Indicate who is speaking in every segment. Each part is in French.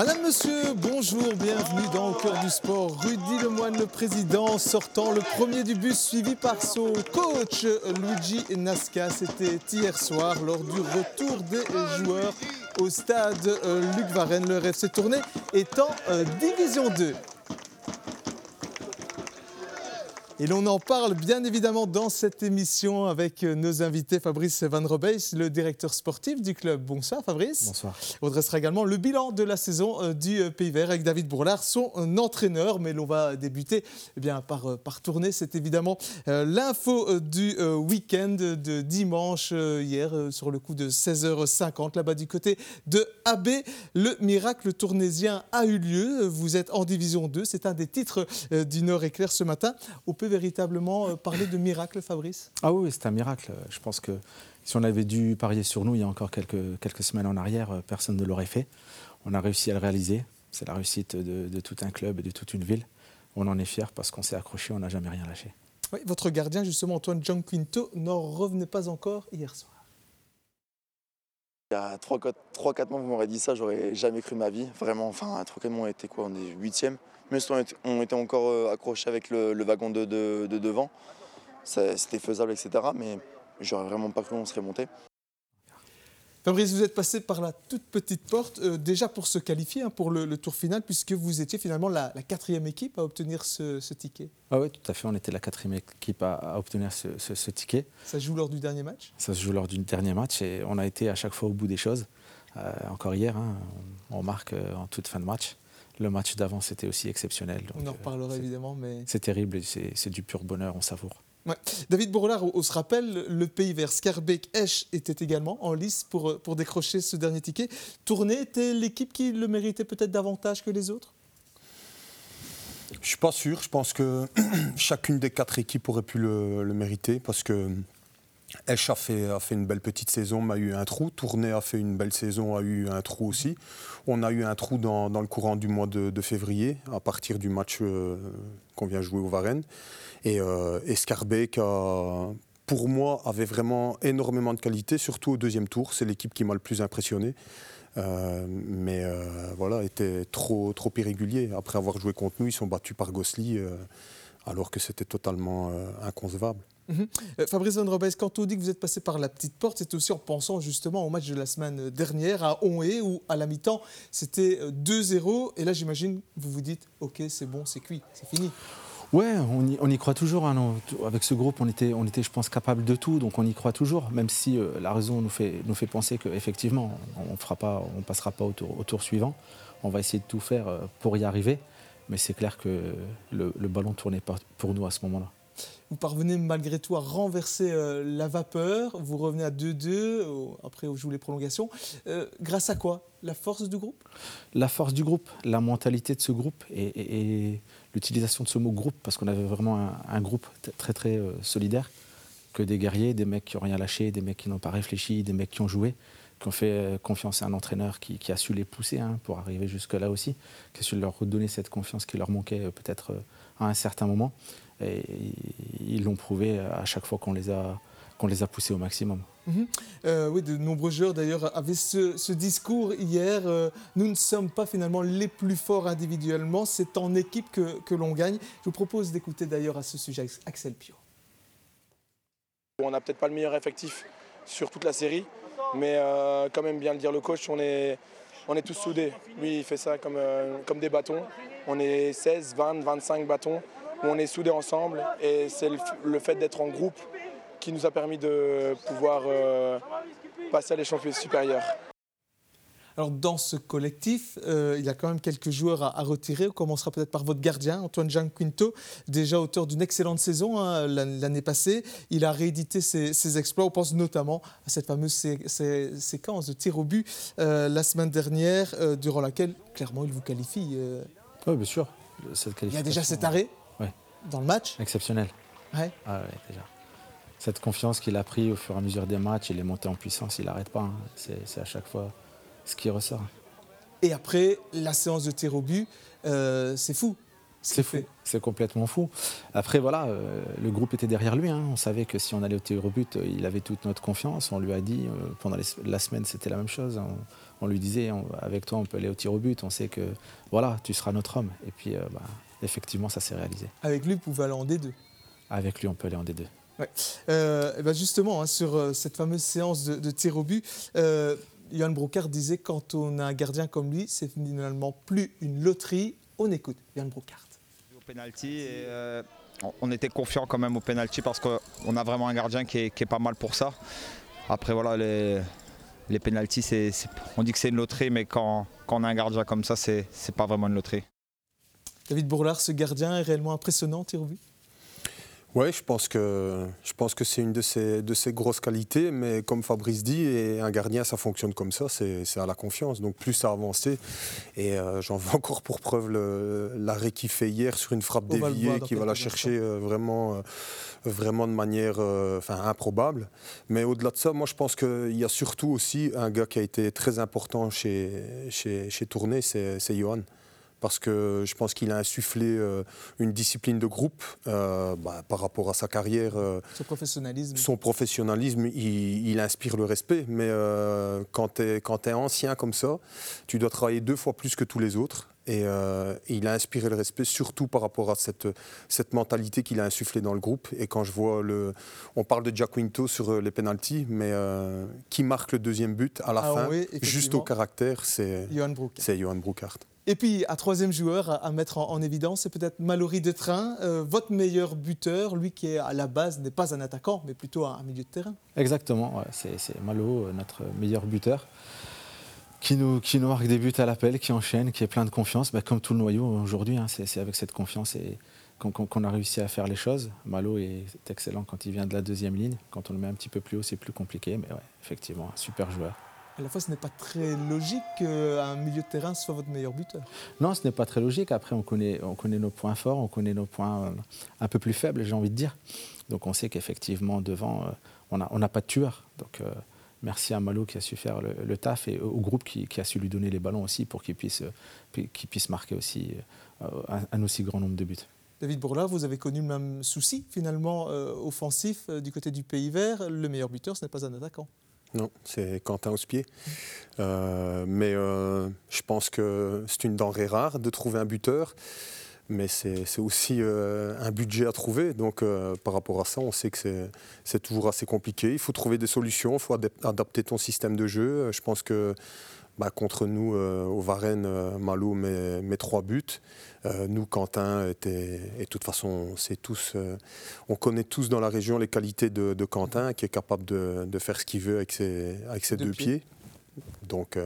Speaker 1: Madame, monsieur, bonjour, bienvenue dans Au cœur du sport. Rudy Lemoine, le président, sortant le premier du bus, suivi par son coach Luigi Nasca. C'était hier soir lors du retour des joueurs au stade euh, Luc Varenne. Le RFC Tournai est en euh, Division 2. Et l'on en parle bien évidemment dans cette émission avec euh, nos invités Fabrice Van Robeys, le directeur sportif du club. Bonsoir Fabrice.
Speaker 2: Bonsoir.
Speaker 1: On dressera également le bilan de la saison euh, du euh, Pays Vert avec David Bourlard, son entraîneur. Mais l'on va débuter eh bien, par, par tourner. C'est évidemment l'info du week-end de dimanche hier sur le coup de 16h50 là-bas du côté de AB. Le miracle tournésien a eu lieu. Vous êtes en division 2. C'est un des titres du Nord éclair ce matin. Au véritablement euh, parler de miracle, Fabrice?
Speaker 2: Ah oui, c'est un miracle. Je pense que si on avait dû parier sur nous il y a encore quelques, quelques semaines en arrière, euh, personne ne l'aurait fait. On a réussi à le réaliser. C'est la réussite de, tout un club et de toute une ville. On en est fier parce qu'on s'est accroché, on n'a jamais rien lâché.
Speaker 1: Oui, votre gardien, justement, Antoine Quinto, n'en revenait pas encore hier soir.
Speaker 3: Il y a 3-4 mois, vous m'aurez dit ça, j'aurais jamais cru ma vie. Vraiment, enfin, 3-4 mois, on était quoi On est 8 mais on était encore euh, accrochés avec le, wagon de, devant. C'était faisable, etc. Mais j'aurais vraiment pas cru qu'on serait monté.
Speaker 1: Fabrice, vous êtes passé par la toute petite porte, euh, déjà pour se qualifier hein, pour le, tour final, puisque vous étiez finalement la, quatrième équipe à obtenir ce, ticket.
Speaker 2: Ah oui, tout à fait, on était la quatrième équipe à, obtenir ce, ticket.
Speaker 1: Ça se joue lors du dernier match?
Speaker 2: Ça se joue lors du dernier match et on a été à chaque fois au bout des choses. Euh, encore hier, hein, on, marque en toute fin de match le match d'avant, c'était aussi exceptionnel.
Speaker 1: on en reparlera évidemment, mais...
Speaker 2: C'est terrible, c'est du pur bonheur, on savoure.
Speaker 1: David Bourlard, on, se rappelle, le pays vert Scarbeck-Esch était également en lice pour, pour décrocher ce dernier ticket. Tournée était l'équipe qui le méritait peut-être davantage que les autres?
Speaker 4: Je ne suis pas sûr. Je pense que chacune des quatre équipes aurait pu le mériter parce que Esch a fait, une belle petite saison, mais a eu un trou. Tournai a fait une belle saison, a eu un trou aussi. On a eu un trou dans, le courant du mois de, février, à partir du match euh, qu'on vient jouer au Varennes. Et euh, pour moi, avait vraiment énormément de qualité, surtout au deuxième tour. C'est l'équipe qui m'a le plus impressionné. Euh, mais euh, voilà, était trop, trop irrégulier. Après avoir joué contre nous, ils sont battus par Gosli, alors que c'était totalement inconcevable.
Speaker 1: Mhm. Euh, Fabrice Van Robes, quand on dit que vous êtes passé par la petite porte, c'est aussi en pensant justement au match de la semaine dernière à Onhé, où à la mi-temps c'était 2-0. Euh, Et là, j'imagine, vous vous dites, ok, c'est bon, c'est cuit, c'est fini.
Speaker 2: Ouais, on y, croit toujours. Hein, avec ce groupe, on était, je pense, capable de tout, donc on y croit toujours, même si euh, la raison nous fait, penser qu'effectivement, on ne passera pas au tour, suivant. On va essayer de tout faire pour y arriver, mais c'est clair que le, le ballon tournait pas pour nous à ce moment-là.
Speaker 1: Vous parvenez malgré tout à renverser euh, la vapeur. Vous revenez à 2-2. Après, vous jouez les prolongations. Euh, grâce à quoi? La force du groupe?
Speaker 2: La force du groupe, la mentalité de ce groupe et, l'utilisation de ce mot groupe, parce qu'on avait vraiment un, groupe très très euh, solidaire, que des guerriers, des mecs qui n'ont rien lâché, des mecs qui n'ont pas réfléchi, des mecs qui ont joué qui ont fait confiance à un entraîneur qui, a su les pousser hein, pour arriver jusque-là aussi, qui a su leur redonner cette confiance qui leur manquait peut-être à un certain moment. Et ils l'ont prouvé à chaque fois qu'on les a qu'on les a poussés au maximum.
Speaker 1: Mhm. Euh, oui, de nombreux joueurs d'ailleurs avaient ce, discours hier. Euh, nous ne sommes pas finalement les plus forts individuellement, c'est en équipe que, que l'on gagne. Je vous propose d'écouter d'ailleurs à ce sujet Axel Pio.
Speaker 5: On n'a peut-être pas le meilleur effectif sur toute la série, mais euh, quand même bien le dire le coach, on est, tous soudés. Lui, il fait ça comme, comme des bâtons. On est 16, 20, 25 bâtons on est soudés ensemble et c'est le, fait d'être en groupe qui nous a permis de pouvoir euh, passer à l'échelon supérieur.
Speaker 1: Alors dans ce collectif, euh, il y a quand même quelques joueurs à, retirer. On commencera peut-être par votre gardien, Antoine Jean Quinto, déjà auteur d'une excellente saison hein, l'année passée. Il a réédité ses, exploits. On pense notamment à cette fameuse séquence de tir au but euh, la semaine dernière, durant laquelle clairement il vous qualifie.
Speaker 2: Oui, bien sûr.
Speaker 1: il y a déjà cet arrêt dans le match.
Speaker 2: Exceptionnel.
Speaker 1: Ouais.
Speaker 2: Ah déjà. Cette confiance qu'il a pris au fur et à mesure des matchs, il est monté en puissance, il n'arrête pas. Hein. C'est à chaque fois ce qui ressort.
Speaker 1: Et après, la séance de tir au but, euh, c'est fou.
Speaker 2: C'est fou, c'est complètement fou. Après, voilà, euh, le groupe était derrière lui. Hein. On savait que si on allait au tir au but, il avait toute notre confiance. On lui a dit, euh, pendant la semaine, c'était la même chose. On, lui disait, avec toi, on peut aller au tir au but. On sait que, voilà, tu seras notre homme. Et puis, euh, bah, effectivement, ça s'est réalisé.
Speaker 1: Avec lui, vous pouvez aller en D2
Speaker 2: Avec lui, on peut aller en D2.
Speaker 1: Ouais. et ben justement, hein, sur cette fameuse séance de, de tir au but, Johan Brocard disait quand on a un gardien comme lui, c'est finalement plus une loterie. On écoute Johan Brocard
Speaker 6: penalty et euh, on était confiant quand même au penalty parce qu'on a vraiment un gardien qui est, pas mal pour ça. Après voilà les, les penalties, on dit que c'est une loterie, mais quand, on a un gardien comme ça, c'est pas vraiment une loterie.
Speaker 1: David Bourlard, ce gardien est réellement impressionnant, tir
Speaker 4: oui, je pense que, je pense que c'est une de ses, de ses grosses qualités, mais comme Fabrice dit, et un gardien, ça fonctionne comme ça, c'est à la confiance. Donc plus ça avance, et euh, j'en veux encore pour preuve l'arrêt qu'il fait hier sur une frappe déviée, qui va la chercher euh, vraiment, euh, vraiment de manière enfin, improbable. Mais au-delà de ça, moi je pense qu'il y a surtout aussi un gars qui a été très important chez, chez, chez Tournai, c'est Johan parce que je pense qu'il a insufflé euh, une discipline de groupe euh, bah, par rapport à sa carrière. Euh,
Speaker 1: son professionnalisme.
Speaker 4: Son professionnalisme, il, inspire le respect. Mais quand tu es, ancien comme ça, tu dois travailler deux fois plus que tous les autres. Et il a inspiré le respect, surtout par rapport à cette, cette mentalité qu'il a insufflée dans le groupe. Et quand je vois le. On parle de Jack Quinto sur les pénalties, mais qui marque le deuxième but à la ah fin, juste au caractère, c'est Johan Broekart.
Speaker 1: Et puis, un troisième joueur à, mettre en, évidence, c'est peut-être Mallory de Train, euh, votre meilleur buteur, lui qui est à la base n'est pas un attaquant, mais plutôt un, milieu de terrain.
Speaker 2: Exactement, c'est Malo, euh, notre meilleur buteur, qui nous, marque des buts à l'appel, qui enchaîne, qui est plein de confiance, bah, comme tout le noyau aujourd'hui. Hein, c'est avec cette confiance qu'on a réussi à faire les choses. Malo est excellent quand il vient de la deuxième ligne. Quand on le met un petit peu plus haut, c'est plus compliqué, mais effectivement, un super joueur
Speaker 1: à la fois, ce n'est pas très logique qu'un milieu de terrain soit votre meilleur buteur.
Speaker 2: Non, ce n'est pas très logique. Après, on connaît, on connaît nos points forts, on connaît nos points euh, un peu plus faibles, j'ai envie de dire. Donc, on sait qu'effectivement, devant, euh, on n'a on pas de tueur. Donc, euh, merci à Malo qui a su faire le, taf et au groupe qui, a su lui donner les ballons aussi pour qu'il puisse, puisse marquer aussi un, aussi grand nombre de buts.
Speaker 1: David Bourla, vous avez connu le même souci finalement offensif du côté du Pays Vert. Le meilleur buteur, ce n'est pas un attaquant.
Speaker 4: Non, c'est Quentin Auspier. Euh, mais euh, je pense que c'est une denrée rare de trouver un buteur. Mais c'est aussi euh, un budget à trouver. Donc par rapport à ça, on sait que c'est toujours assez compliqué. Il faut trouver des solutions, il faut adapter ton système de jeu. Je pense que bah, contre nous, euh, au Varennes, euh, Malou met, trois buts. Euh, nous, Quentin, était, et de toute façon, on, tous, on connaît tous dans la région les qualités de, Quentin, qui est capable de, faire ce qu'il veut avec ses, avec ses deux, pieds. Donc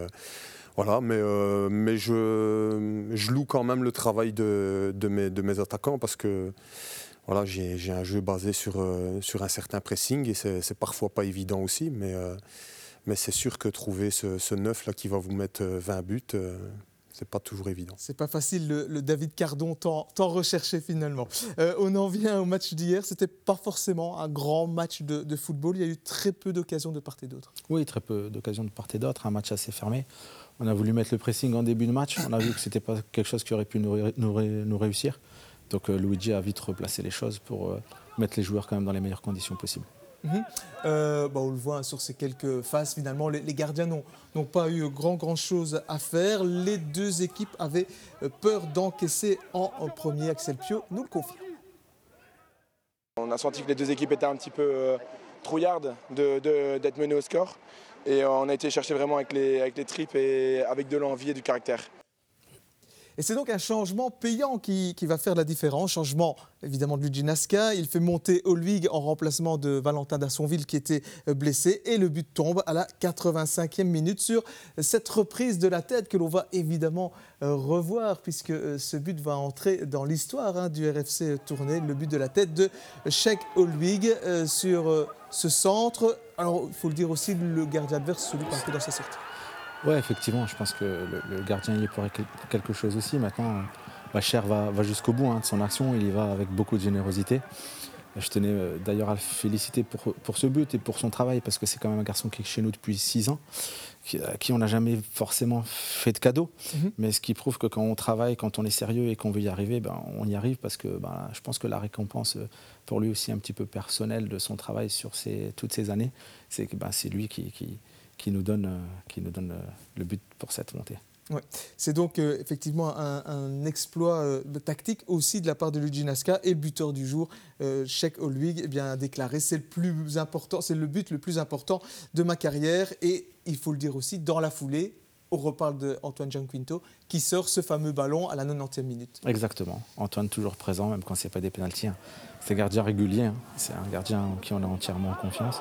Speaker 4: voilà, mais, mais je, je, loue quand même le travail de, de, mes, de mes attaquants parce que voilà, j'ai un jeu basé sur, sur un certain pressing et c'est parfois pas évident aussi, mais mais c'est sûr que trouver ce, neuf là qui va vous mettre 20 euh, buts, euh, c'est pas toujours évident.
Speaker 1: C'est pas facile, le, David Cardon tant, recherché finalement. Euh, on en vient au match d'hier. C'était pas forcément un grand match de, football. Il y a eu très peu d'occasions de part et d'autre.
Speaker 2: Oui, très peu d'occasions de part et d'autre. Un match assez fermé. On a voulu mettre le pressing en début de match. On a vu que c'était pas quelque chose qui aurait pu nous, nous réussir. Donc Luigi a vite replacé les choses pour mettre les joueurs quand même dans les meilleures conditions possibles.
Speaker 1: Mhm. Euh, bah, on le voit sur ces quelques phases, finalement, les, gardiens n'ont pas eu grand, grand chose à faire. Les deux équipes avaient euh, peur d'encaisser en, premier. Axel Pio nous le confie.
Speaker 5: On a senti que les deux équipes étaient un petit peu euh, trouillardes d'être menées au score. Et on a été chercher vraiment avec les, avec les tripes et avec de l'envie et du caractère.
Speaker 1: Et c'est donc un changement payant qui, va faire la différence. Changement évidemment de Luigi Nasca. Il fait monter Olwig en remplacement de Valentin Dassonville qui était euh, blessé. Et le but tombe à la 85e minute sur cette reprise de la tête que l'on va évidemment euh, revoir puisque euh, ce but va entrer dans l'histoire hein, du RFC tourné. Le but de la tête de Sheikh Olwig sur ce centre. Alors il faut le dire aussi, le gardien adverse se loupe un peu dans sa sortie.
Speaker 2: Oui, effectivement, je pense que le, gardien y est pour quelque chose aussi. Maintenant, Cher va, va jusqu'au bout hein, de son action, il y va avec beaucoup de générosité. Je tenais euh, d'ailleurs à le féliciter pour, pour ce but et pour son travail, parce que c'est quand même un garçon qui est chez nous depuis six ans, qui, à qui on n'a jamais forcément fait de cadeau.
Speaker 1: Mhm.
Speaker 2: Mais ce qui prouve que quand on travaille, quand on est sérieux et qu'on veut y arriver, ben, on y arrive, parce que ben, je pense que la récompense, euh, pour lui aussi un petit peu personnelle de son travail sur ces, toutes ces années, c'est que ben, c'est lui qui, qui, qui nous donne, euh, qui nous donne euh, le but pour cette montée.
Speaker 1: C'est donc euh, effectivement un, un exploit euh, tactique aussi de la part de Luigi Nasca et buteur du jour, euh, Sheikh Olwig, eh bien déclaré c'est le plus important, c'est le but le plus important de ma carrière et il faut le dire aussi dans la foulée. On reparle de Antoine Gianquinto qui sort ce fameux ballon à la 90e minute.
Speaker 2: Exactement. Antoine toujours présent, même quand ce n'est pas des pénaltys. hein. C'est un gardien régulier. hein. C'est un gardien en qui on a entièrement confiance.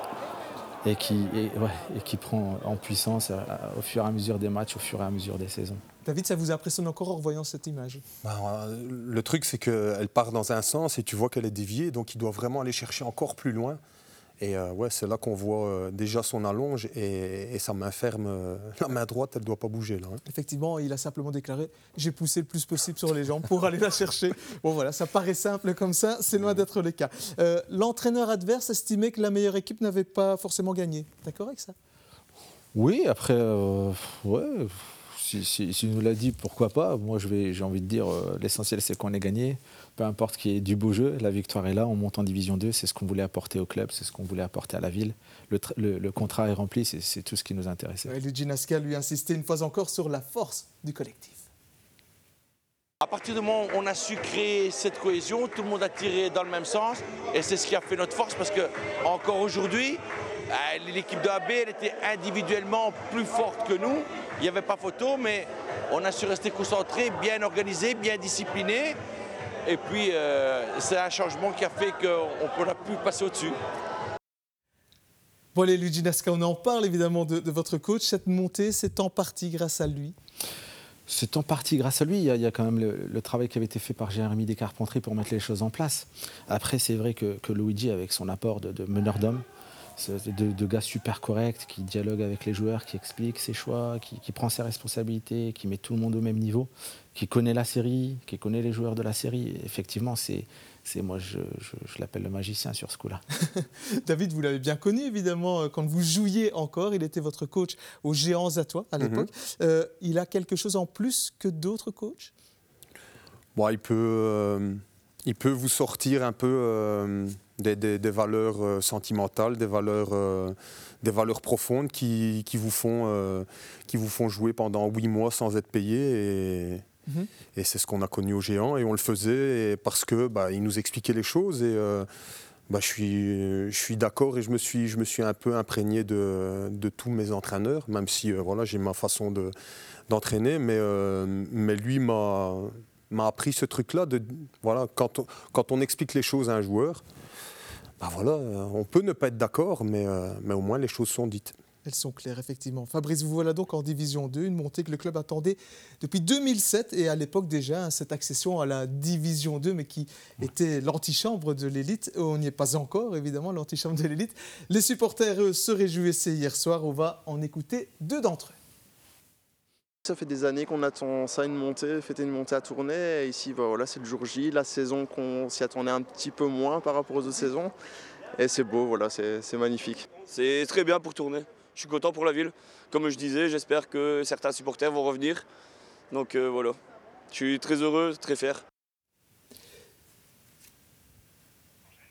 Speaker 2: Et qui, et, ouais, et qui prend en puissance euh, au fur et à mesure des matchs, au fur et à mesure des saisons.
Speaker 1: David, ça vous impressionne encore en revoyant cette image?
Speaker 4: Ben, euh, le truc, c'est qu'elle part dans un sens et tu vois qu'elle est déviée, donc il doit vraiment aller chercher encore plus loin. Et euh, ouais, c'est là qu'on voit euh, déjà son allonge et, et sa main ferme, euh, la main droite, elle ne doit pas bouger là. hein.
Speaker 1: Effectivement, il a simplement déclaré j'ai poussé le plus possible sur les jambes pour aller la chercher. Bon voilà, ça paraît simple comme ça, c'est loin d'être le cas. Euh, L'entraîneur adverse estimait que la meilleure équipe n'avait pas forcément gagné. D'accord avec ça?
Speaker 2: Oui, après, euh, ouais, si, si- s'il nous l'a dit, pourquoi pas? Moi, j'ai envie de dire, euh, l'essentiel, c'est qu'on ait gagné. Peu importe qu'il y ait du beau jeu, la victoire est là, on monte en Division 2, c'est ce qu'on voulait apporter au club, c'est ce qu'on voulait apporter à la ville. Le, tra- le- le contrat est rempli, c'est c'est tout ce qui nous intéressait.
Speaker 1: Ouais, Luigi Nasca lui insistait une fois encore sur la force du collectif.
Speaker 7: À partir du moment où on a su créer cette cohésion, tout le monde a tiré dans le même sens et c'est ce qui a fait notre force parce que encore aujourd'hui, euh, l'équipe de AB elle était individuellement plus forte que nous. Il n'y avait pas photo, mais on a su rester concentré, bien organisé, bien discipliné. Et puis euh, c'est un changement qui a fait qu'on a pu passer au-dessus.
Speaker 1: Bon allez, Luigi Nasca, on en parle évidemment de, de votre coach. Cette montée, c'est en partie grâce à lui.
Speaker 2: C'est en partie grâce à lui. Il y a, il y a quand même le, le travail qui avait été fait par Jérémy Descarpentries pour mettre les choses en place. Après, c'est vrai que, que Luigi, avec son apport de, de meneur d'homme, c'est de, de gars super corrects, qui dialogue avec les joueurs, qui explique ses choix, qui, qui prend ses responsabilités, qui met tout le monde au même niveau, qui connaît la série, qui connaît les joueurs de la série. Effectivement, c'est, c'est moi, je, je- je l'appelle le magicien sur ce coup-là.
Speaker 1: David, vous l'avez bien connu évidemment euh, quand vous jouiez encore. Il était votre coach aux Géants à toi à l'époque. Euh, il a quelque chose en plus que d'autres coachs?
Speaker 4: Bon, il, peut, euh, il peut vous sortir un peu euh, des, des- des valeurs euh, sentimentales, des valeurs, euh, des valeurs profondes qui, qui vous font, euh, qui vous font jouer pendant huit mois sans être payé. Et,
Speaker 1: Mhm.
Speaker 4: et c'est ce qu'on a connu aux géants. Et on le faisait parce que bah, il nous expliquait les choses. Et euh, bah, je suis, je suis d'accord et je me suis, je me suis un peu imprégné de, de tous mes entraîneurs, même si voilà, j'ai ma façon de, d'entraîner. Mais, mais lui m'a m'a appris ce truc-là de voilà quand on, quand on explique les choses à un joueur, bah voilà, euh, on peut ne pas être d'accord, mais, euh, mais au moins les choses sont dites.
Speaker 1: Elles sont claires, effectivement. Fabrice, vous voilà donc en Division 2, une montée que le club attendait depuis 2007 et à l'époque déjà, hein, cette accession à la Division 2, mais qui était l'antichambre de l'élite. On n'y est pas encore, évidemment, l'antichambre de l'élite. Les supporters, eux, se réjouissaient hier soir. On va en écouter deux d'entre eux.
Speaker 8: Ça fait des années qu'on attend ça, une montée, fêter une montée à tourner. Et ici, bah voilà, c'est le jour J, la saison qu'on s'y attendait un petit peu moins par rapport aux autres saisons. Et c'est beau, voilà, c'est c'est magnifique.
Speaker 9: C'est très bien pour tourner. Je suis content pour la ville. Comme je disais, j'espère que certains supporters vont revenir. Donc euh, voilà. Je suis très heureux, très fier.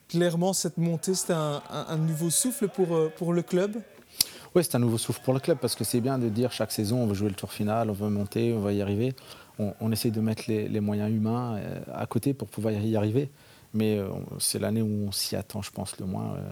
Speaker 1: Clairement, cette montée, c'est un, un- un nouveau souffle pour, euh, pour le club.
Speaker 2: Oui, c'est un nouveau souffle pour le club parce que c'est bien de dire chaque saison on veut jouer le tour final, on veut monter, on va y arriver. On, on essaye de mettre les, moyens humains euh, à côté pour pouvoir y arriver. Mais euh, c'est l'année où on s'y attend, je pense, le moins euh,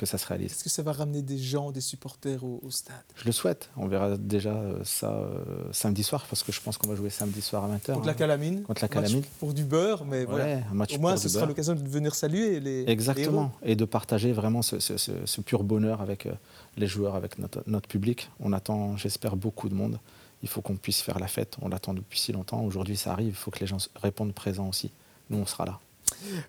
Speaker 2: que ça se réalise.
Speaker 1: Est-ce que ça va ramener des gens, des supporters au, au stade?
Speaker 2: Je le souhaite. On verra déjà euh, ça euh, samedi soir parce que je pense qu'on va jouer samedi soir à 20h.
Speaker 1: Contre la Calamine
Speaker 2: Contre la Calamine.
Speaker 1: Pour du beurre, mais voilà.
Speaker 2: Ouais, un match
Speaker 1: Au moins, ce sera l'occasion de venir saluer les les
Speaker 2: Exactement.
Speaker 1: héros.
Speaker 2: Et de partager vraiment ce, ce- ce- ce pur bonheur avec euh, les joueurs, avec notre, notre public. On attend, j'espère, beaucoup de monde. Il faut qu'on puisse faire la fête. On l'attend depuis si longtemps. Aujourd'hui, ça arrive. Il faut que les gens répondent présents aussi. Nous, on sera là.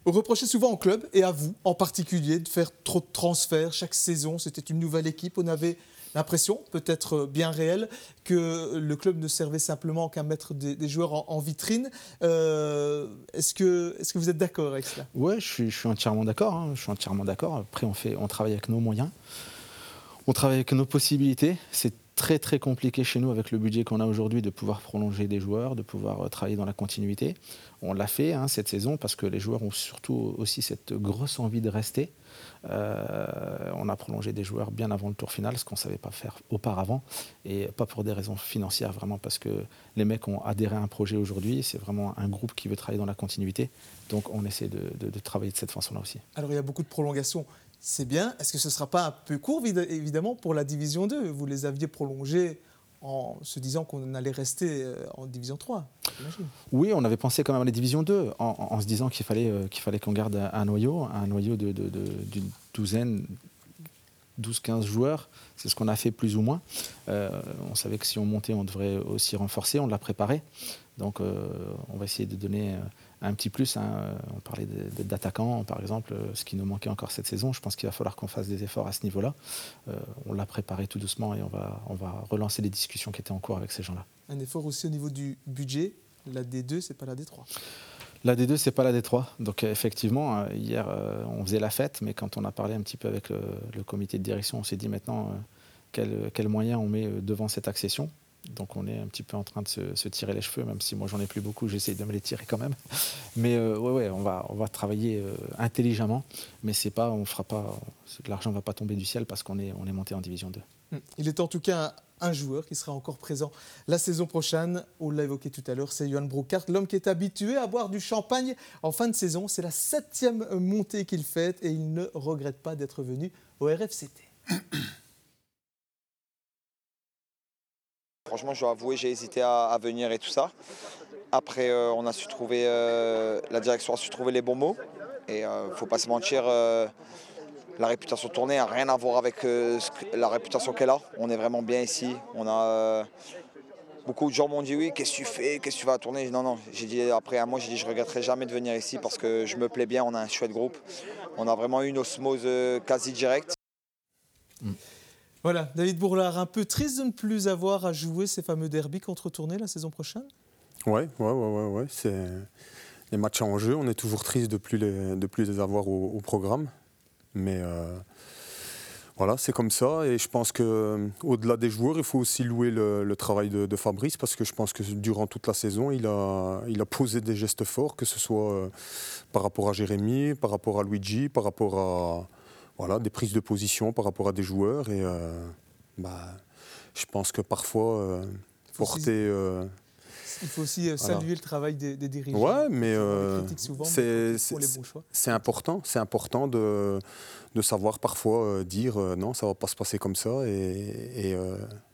Speaker 1: Vous reprochez souvent au club et à vous en particulier de faire trop de transferts chaque saison. C'était une nouvelle équipe. On avait l'impression, peut-être bien réelle, que le club ne servait simplement qu'à mettre des, joueurs en, vitrine. Euh, est-ce, que, est-ce que vous êtes d'accord avec cela?
Speaker 2: Oui, je suis, entièrement d'accord. Hein. Je suis entièrement d'accord. Après, on, fait, on travaille avec nos moyens. On travaille avec nos possibilités. Très très compliqué chez nous avec le budget qu'on a aujourd'hui de pouvoir prolonger des joueurs, de pouvoir euh, travailler dans la continuité. On l'a fait hein, cette saison parce que les joueurs ont surtout aussi cette grosse envie de rester. Euh, on a prolongé des joueurs bien avant le tour final, ce qu'on ne savait pas faire auparavant, et pas pour des raisons financières, vraiment parce que les mecs ont adhéré à un projet aujourd'hui, c'est vraiment un groupe qui veut travailler dans la continuité, donc on essaie de, de travailler de cette façon-là aussi.
Speaker 1: Alors il y a beaucoup de prolongations c'est bien. Est-ce que ce ne sera pas un peu court, évidemment, pour la Division 2 Vous les aviez prolongés en se disant qu'on allait rester euh, en Division 3,
Speaker 2: Oui, on avait pensé quand même à la Division 2, en, se disant qu'il fallait euh, qu'on garde un noyau, un noyau d'une de, douzaine, 12-15 joueurs. C'est ce qu'on a fait plus ou moins. Euh, on savait que si on montait, on devrait aussi renforcer. On l'a préparé. Donc on va essayer de donner un petit plus. Hein. On parlait d'attaquants, par exemple, ce qui nous manquait encore cette saison. Je pense qu'il va falloir qu'on fasse des efforts à ce niveau-là. Euh, on l'a préparé tout doucement et on va, on va relancer les discussions qui étaient en cours avec ces gens-là.
Speaker 1: Un effort aussi au niveau du budget. La D2, c'est pas la D3.
Speaker 2: La D2, c'est pas la D3. Donc effectivement, euh, hier, euh, on faisait la fête, mais quand on a parlé un petit peu avec le, comité de direction, on s'est dit maintenant quels quel moyens on met devant cette accession. Donc on est un petit peu en train de se, tirer les cheveux, même si moi j'en ai plus beaucoup, j'essaie de me les tirer quand même. Mais euh, ouais, ouais, on va, on va travailler euh, intelligemment, mais c'est pas, on fera pas, l'argent ne va pas tomber du ciel parce qu'on est, on est monté en division 2.
Speaker 1: Hmm. Il est en tout cas un, joueur qui sera encore présent la saison prochaine. On l'a évoqué tout à l'heure, c'est Johan Broekart, l'homme qui est habitué à boire du champagne en fin de saison. C'est la septième montée qu'il fait et il ne regrette pas d'être venu au RFCT.
Speaker 10: Franchement, je dois avouer, j'ai hésité à, venir et tout ça. Après, euh, on a su trouver, euh, la direction a su trouver les bons mots. Et ne euh, faut pas se mentir, la réputation tournée n'a rien à voir avec la réputation qu'elle a. On est vraiment bien ici. On a beaucoup de gens m'ont dit oui, qu'est-ce que tu fais, qu'est-ce que tu vas tourner? Non, non. J'ai dit après un mois, j'ai dit je regretterai jamais de venir ici parce que je me plais bien. On a un chouette groupe. On a vraiment une osmose quasi directe.
Speaker 1: Mm. Voilà, David Bourlard, un peu triste de ne plus avoir à jouer ces fameux derbies contre Tournai la saison prochaine?
Speaker 4: Oui, ouais, ouais, ouais, c'est les matchs en jeu. On est toujours triste de plus les, de plus les avoir au, programme. Mais euh, voilà, c'est comme ça. Et je pense qu'au-delà des joueurs, il faut aussi louer le, travail de, Fabrice parce que je pense que durant toute la saison, il a, il a posé des gestes forts, que ce soit euh, par rapport à Jérémy, par rapport à Luigi, par rapport à voilà, des prises de position par rapport à des joueurs. Et euh, bah, je pense que parfois, euh, porter. Euh,
Speaker 1: il faut aussi saluer le travail des, dirigeants.
Speaker 4: Ouais, mais c'est important, c'est important de, de, savoir parfois dire non, ça va pas se passer comme ça. Et,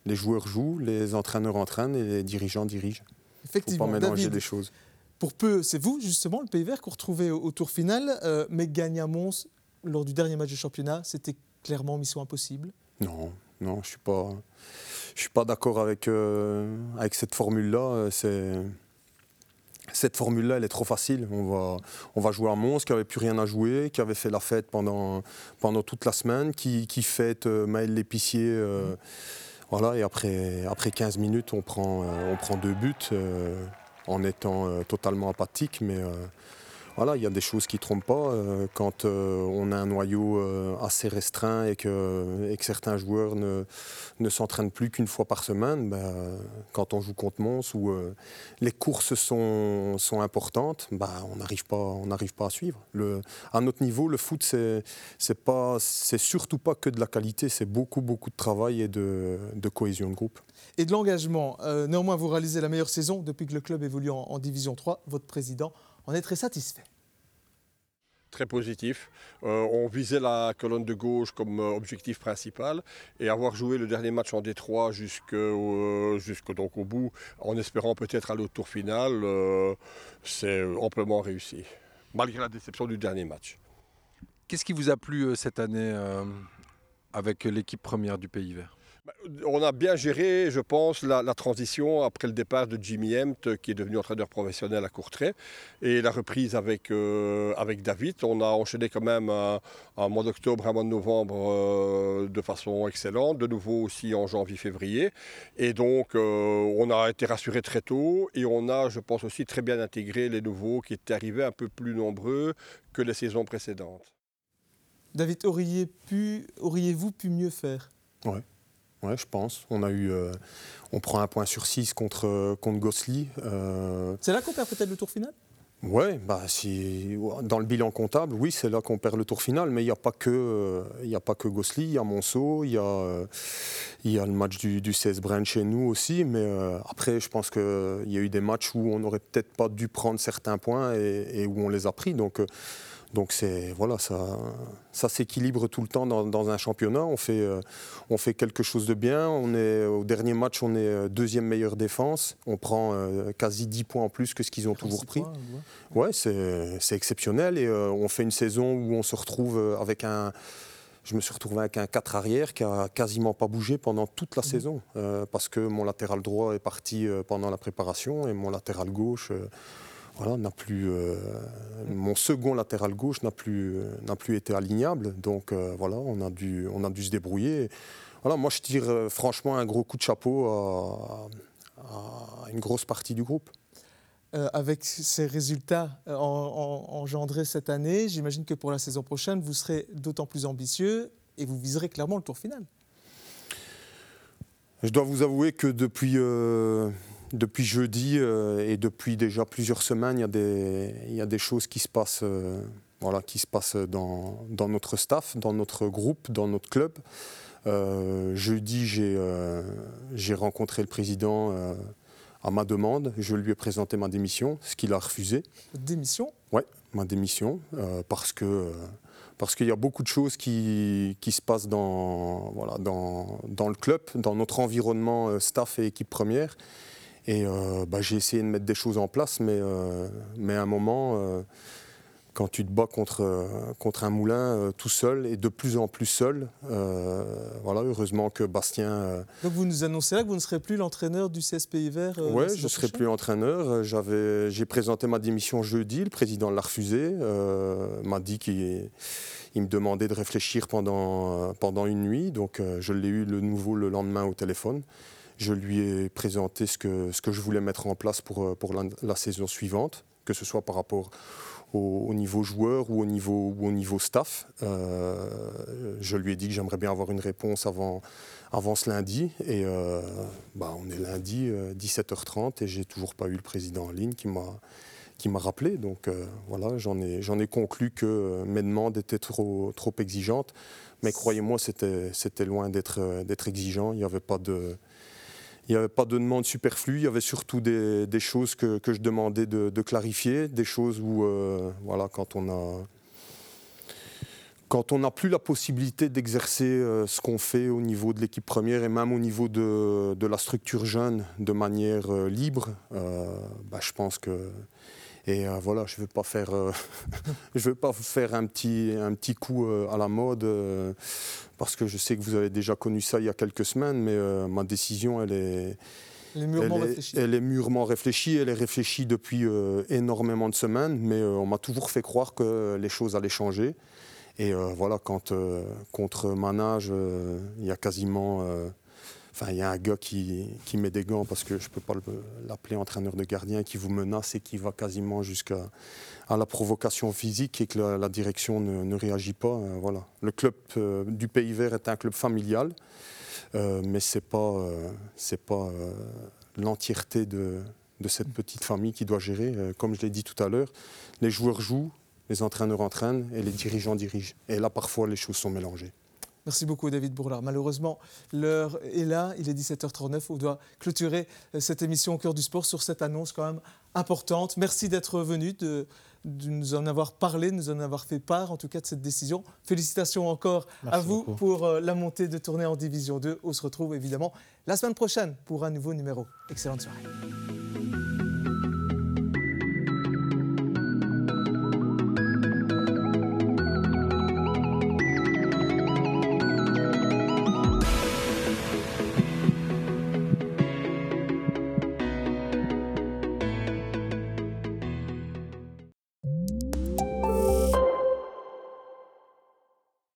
Speaker 4: les joueurs jouent, les entraîneurs entraînent et les dirigeants dirigent.
Speaker 1: Effectivement.
Speaker 4: Faut pas mélanger des choses.
Speaker 1: Pour peu, c'est vous justement le Pays Vert qu'on retrouvait au, tour final, mais gagne à Mons lors du dernier match de championnat, c'était clairement mission impossible
Speaker 4: Non, non, je suis pas, je suis pas d'accord avec euh, cette formule-là. Cette formule-là, elle est trop facile. On va, jouer à Mons, qui n'avait plus rien à jouer, qui avait fait la fête pendant, toute la semaine, qui, qui fête euh, Maël l'épicier. Euh, voilà, et après, après 15 minutes, on prend, on prend deux buts en étant totalement apathique. Voilà, il y a des choses qui ne trompent pas. Euh, quand euh, on a un noyau euh, assez restreint et que, certains joueurs ne, s'entraînent plus qu'une fois par semaine, ben, quand on joue contre Mons où les courses sont, importantes, ben, on n'arrive pas, pas à suivre. à notre niveau, le foot, c'est c'est surtout pas que de la qualité, c'est beaucoup, beaucoup de travail et de, cohésion de groupe.
Speaker 1: Et de l'engagement. néanmoins, vous réalisez la meilleure saison depuis que le club évolue en Division 3. Votre président on est très satisfait.
Speaker 11: Très positif. Euh, on visait la colonne de gauche comme euh, objectif principal et avoir joué le dernier match en Détroit jusqu'au euh, donc au bout, en espérant peut-être aller au tour final, c'est amplement réussi, malgré la déception du dernier match.
Speaker 12: Qu'est-ce qui vous a plu cette année avec l'équipe première du Pays Vert?
Speaker 11: On a bien géré, je pense, la, transition après le départ de Jimmy Hempt, qui est devenu entraîneur professionnel à Courtrai, et la reprise avec, euh, avec David. On a enchaîné quand même un, mois d'octobre, un mois de novembre euh, de façon excellente, de nouveau aussi en janvier-février. Et donc, euh, on a été rassuré très tôt, et on a, je pense aussi, très bien intégré les nouveaux qui étaient arrivés un peu plus nombreux que les saisons précédentes.
Speaker 1: David, auriez-vous pu mieux faire?
Speaker 4: Oui. Ouais, je pense. On a eu, euh, on prend un point sur six contre contre Gosli.
Speaker 1: Euh. C'est là qu'on perd peut-être le tour final?
Speaker 4: Ouais, bah si dans le bilan comptable, oui, c'est là qu'on perd le tour final. Mais il n'y a pas que, il a pas que Gosli, il y a Monceau, il y a, il y a le match du, du 16 Brand chez nous aussi. Mais euh, après, je pense qu'il y a eu des matchs où on n'aurait peut-être pas dû prendre certains points et, et, où on les a pris. Donc donc c'est voilà, ça, ça s'équilibre tout le temps dans, un championnat. On fait, euh, on fait quelque chose de bien. On est au dernier match, on est euh, deuxième meilleure défense. On prend euh, quasi 10 points en plus que ce qu'ils ont toujours pris. ouais, c'est exceptionnel et on fait une saison où on se retrouve avec un je me suis retrouvé avec un 4 arrière qui a quasiment pas bougé pendant toute la mmh. saison parce que mon latéral droit est parti pendant la préparation et mon latéral gauche voilà, n'a plus, euh, mon second latéral gauche n'a plus, euh, n'a plus été alignable. Donc euh, voilà, on a, dû, on a dû se débrouiller. Voilà, moi je tire franchement un gros coup de chapeau à, une grosse partie du groupe.
Speaker 1: avec ces résultats engendrés cette année, j'imagine que pour la saison prochaine, vous serez d'autant plus ambitieux et vous viserez clairement le tour final.
Speaker 4: Je dois vous avouer que depuis depuis jeudi euh, et depuis déjà plusieurs semaines, il y a des, il y a des choses qui se passent, euh, voilà, qui se passent dans, dans, notre staff, dans notre groupe, dans notre club. Euh, jeudi, j'ai rencontré le président à ma demande. Je lui ai présenté ma démission, ce qu'il a refusé.
Speaker 1: Démission?
Speaker 4: Oui, ma démission, parce que parce qu'il y a beaucoup de choses qui, qui se passent dans, voilà, dans, dans, le club, dans notre environnement staff et équipe première. Et euh, bah, j'ai essayé de mettre des choses en place, mais, euh, mais à un moment, euh, quand tu te bats contre, contre un moulin tout seul et de plus en plus seul, voilà, heureusement que Bastien.
Speaker 1: Donc vous nous annoncez là que vous ne serez plus l'entraîneur du CSP hiver
Speaker 4: Oui, je ne serai plus entraîneur. J'ai présenté ma démission jeudi, le président l'a refusé, m'a dit qu'il il me demandait de réfléchir pendant, pendant une nuit, donc je l'ai eu le nouveau le lendemain au téléphone. Je lui ai présenté ce que, je voulais mettre en place pour, euh, la, saison suivante, que ce soit par rapport au, niveau joueur ou au niveau, staff. Euh, je lui ai dit que j'aimerais bien avoir une réponse avant, ce lundi. Et euh, bah, on est lundi, 17h30, et j'ai toujours pas eu le président en ligne qui m'a rappelé. Donc voilà, j'en ai, conclu que mes demandes étaient trop, exigeantes. Mais croyez-moi, c'était, c'était loin d'être, d'être exigeant. Il n'y avait pas de, il n'y avait pas de demande superflue, il y avait surtout des, choses que, je demandais de, clarifier, des choses où, euh, voilà, quand on a. Quand on n'a plus la possibilité d'exercer euh, ce qu'on fait au niveau de l'équipe première et même au niveau de, la structure jeune de manière euh, libre, bah, je pense que et euh, voilà, je ne veux pas faire, euh, je veux pas faire un petit, un petit coup euh, à la mode parce que je sais que vous avez déjà connu ça il y a quelques semaines, mais ma décision, elle est,
Speaker 1: elle est mûrement réfléchie.
Speaker 4: Elle est mûrement réfléchie. Elle est réfléchie depuis énormément de semaines, mais on m'a toujours fait croire que les choses allaient changer. Et voilà, quand contre Manage, il y a quasiment Il y a un gars qui, met des gants parce que je ne peux pas l'appeler entraîneur de gardien, qui vous menace et qui va quasiment jusqu'à la provocation physique et que la, direction ne, réagit pas. Euh, voilà. Le club euh, du Pays Vert est un club familial, euh, mais ce n'est pas, pas l'entièreté de, cette petite famille qui doit gérer. comme je l'ai dit tout à l'heure, les joueurs jouent, les entraîneurs entraînent et les dirigeants dirigent. Et là, parfois, les choses sont mélangées.
Speaker 1: Merci beaucoup David Bourlard. Malheureusement, l'heure est là, il est 17h39, on doit clôturer euh, cette émission au cœur du sport sur cette annonce quand même importante. Merci d'être venu, de, nous en avoir parlé, de nous en avoir fait part en tout cas de cette décision. Félicitations encore à vous pour euh, la montée de tournée en Division 2. On se retrouve évidemment la semaine prochaine pour un nouveau numéro. Excellente soirée.